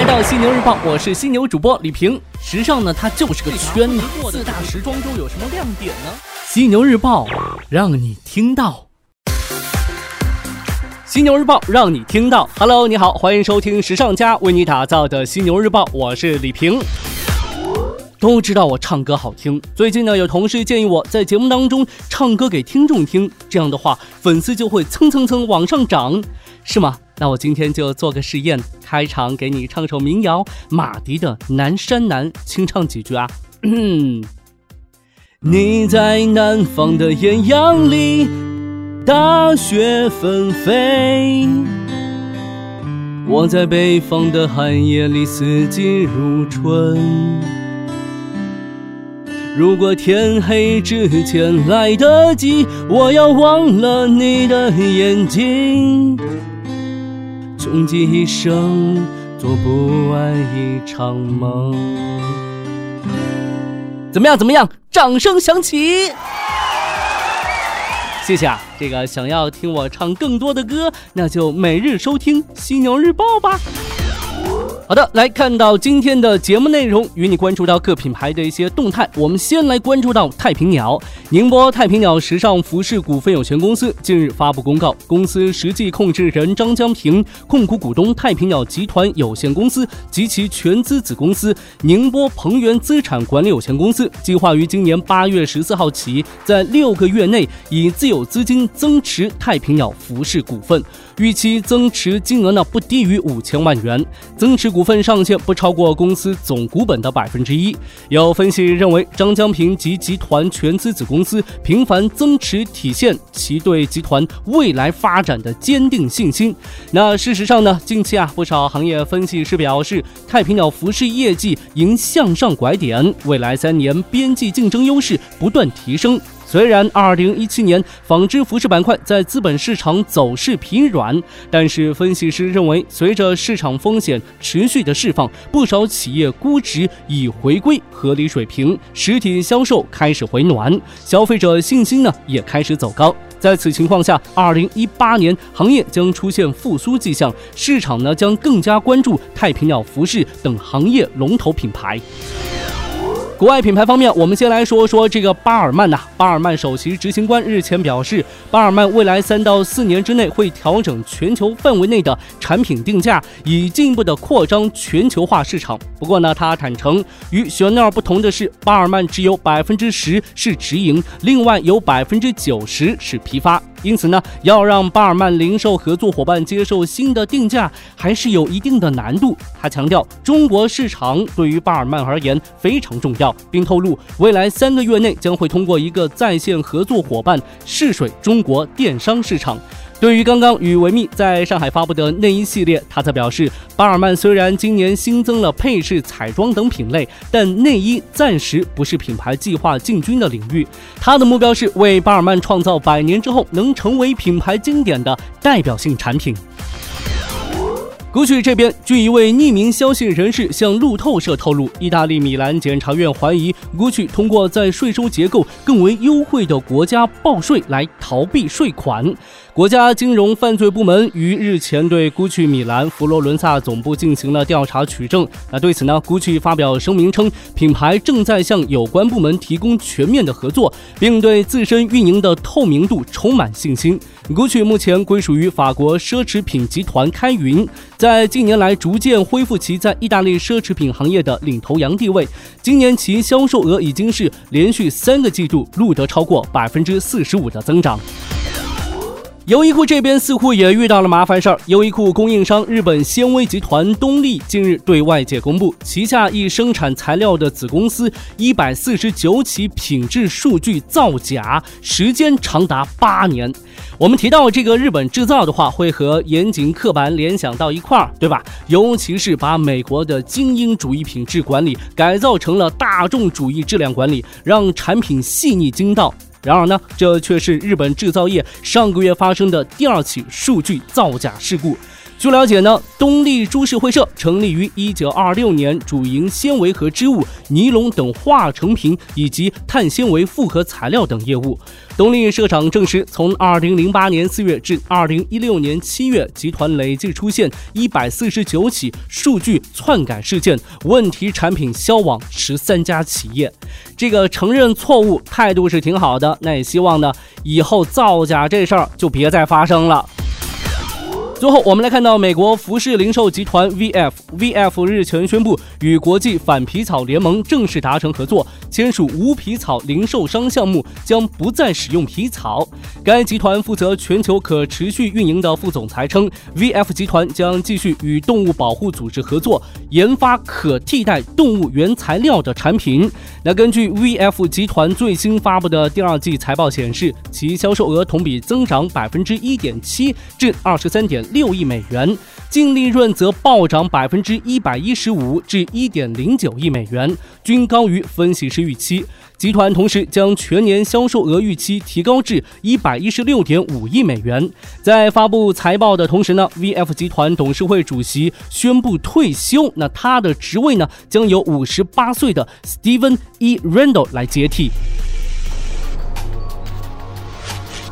来到犀牛日报，我是犀牛主播李平。时尚呢，它就是个圈子。四大时装周有什么亮点呢？犀牛日报让你听到。犀牛日报让你听到。Hello，你好，欢迎收听时尚家为你打造的犀牛日报，我是李平。都知道我唱歌好听，最近呢，有同事建议我在节目当中唱歌给听众听，这样的话粉丝就会蹭蹭蹭往上涨，是吗？那我今天就做个试验，开场给你唱首民谣，马迪的《南山南》，清唱几句啊。嗯 你在南方的艳阳里。大雪纷飞，我在北方的寒夜里四季如春。如果天黑之前来得及，我要忘了你的眼睛，穷极一生做不完一场梦。怎么样？怎么样？掌声响起！谢谢啊，这个想要听我唱更多的歌，那就每日收听《犀牛日报》吧。好的，来看到今天的节目内容，与你关注到各品牌的一些动态。我们先来关注到太平鸟，宁波太平鸟时尚服饰股份有限公司近日发布公告，公司实际控制人张江平、控股股东太平鸟集团有限公司及其全资子公司宁波鹏源资产管理有限公司，计划于今年八月十四号起，在六个月内以自有资金增持太平鸟服饰股份。预期增持金额呢不低于五千万元，增持股份上限不超过公司总股本的百分之一。有分析认为，张江平及集团全资子公司频繁增持，体现其对集团未来发展的坚定信心。那事实上呢，近期啊，不少行业分析师表示，太平鸟服饰业绩迎向上拐点，未来三年边际竞争优势不断提升。虽然2017年纺织服饰板块在资本市场走势疲软，但是分析师认为，随着市场风险持续的释放，不少企业估值已回归合理水平，实体销售开始回暖，消费者信心呢也开始走高。在此情况下，2018年行业将出现复苏迹象，市场呢将更加关注太平鸟服饰等行业龙头品牌。国外品牌方面，我们先来说说这个巴尔曼呐。巴尔曼首席执行官日前表示，巴尔曼未来三到四年之内会调整全球范围内的产品定价，以进一步的扩张全球化市场。不过呢，他坦诚，与雪奈儿不同的是，巴尔曼只有百分之十是直营，另外有百分之九十是批发。因此呢，要让巴尔曼零售合作伙伴接受新的定价，还是有一定的难度。他强调，中国市场对于巴尔曼而言非常重要，并透露，未来三个月内将会通过一个在线合作伙伴试水中国电商市场。对于刚刚与维密在上海发布的内衣系列，他则表示，巴尔曼虽然今年新增了配饰、彩妆等品类，但内衣暂时不是品牌计划进军的领域。他的目标是为巴尔曼创造百年之后能成为品牌经典的代表性产品。Gucci 这边，据一位匿名消息人士向路透社透露，意大利米兰检察院怀疑 Gucci 通过在税收结构更为优惠的国家报税来逃避税款。国家金融犯罪部门于日前对 Gucci 米兰佛罗伦萨总部进行了调查取证。那对此呢，Gucci 发表声明称，品牌正在向有关部门提供全面的合作，并对自身运营的透明度充满信心。Gucci 目前归属于法国奢侈品集团开云，在近年来逐渐恢复其在意大利奢侈品行业的领头羊地位。今年其销售额已经是连续三个季度录得超过百分之四十五的增长。优衣库这边似乎也遇到了麻烦事儿。优衣库供应商日本纤维集团东丽近日对外界公布，旗下一生产材料的子公司一百四十九起品质数据造假，时间长达八年。我们提到这个日本制造的话，会和严谨刻板联想到一块儿，对吧？尤其是把美国的精英主义品质管理改造成了大众主义质量管理，让产品细腻精到。然而呢，这却是日本制造业上个月发生的第二起数据造假事故。据了解呢，东丽株式会社成立于一九二六年，主营纤维和织物、尼龙等化成品以及碳纤维复合材料等业务。东丽社长证实，从二零零八年四月至二零一六年七月，集团累计出现一百四十九起数据篡改事件，问题产品销往十三家企业。这个承认错误态度是挺好的，那也希望呢，以后造假这事儿就别再发生了。最后，我们来看到美国服饰零售集团 VF，VF 日前宣布与国际反皮草联盟正式达成合作，签署无皮草零售商项目，将不再使用皮草。该集团负责全球可持续运营的副总裁称，VF 集团将继续与动物保护组织合作，研发可替代动物原材料的产品。那根据 VF 集团最新发布的第二季财报显示，其销售额同比增长百分之一点七，至二十三点。六亿美元，净利润则暴涨百分之一百一十五至一点零九亿美元，均高于分析师预期。集团同时将全年销售额预期提高至一百一十六点五亿美元。在发布财报的同时呢，VF 集团董事会主席宣布退休，那他的职位呢将由五十八岁的 Steven E. Randall 来接替。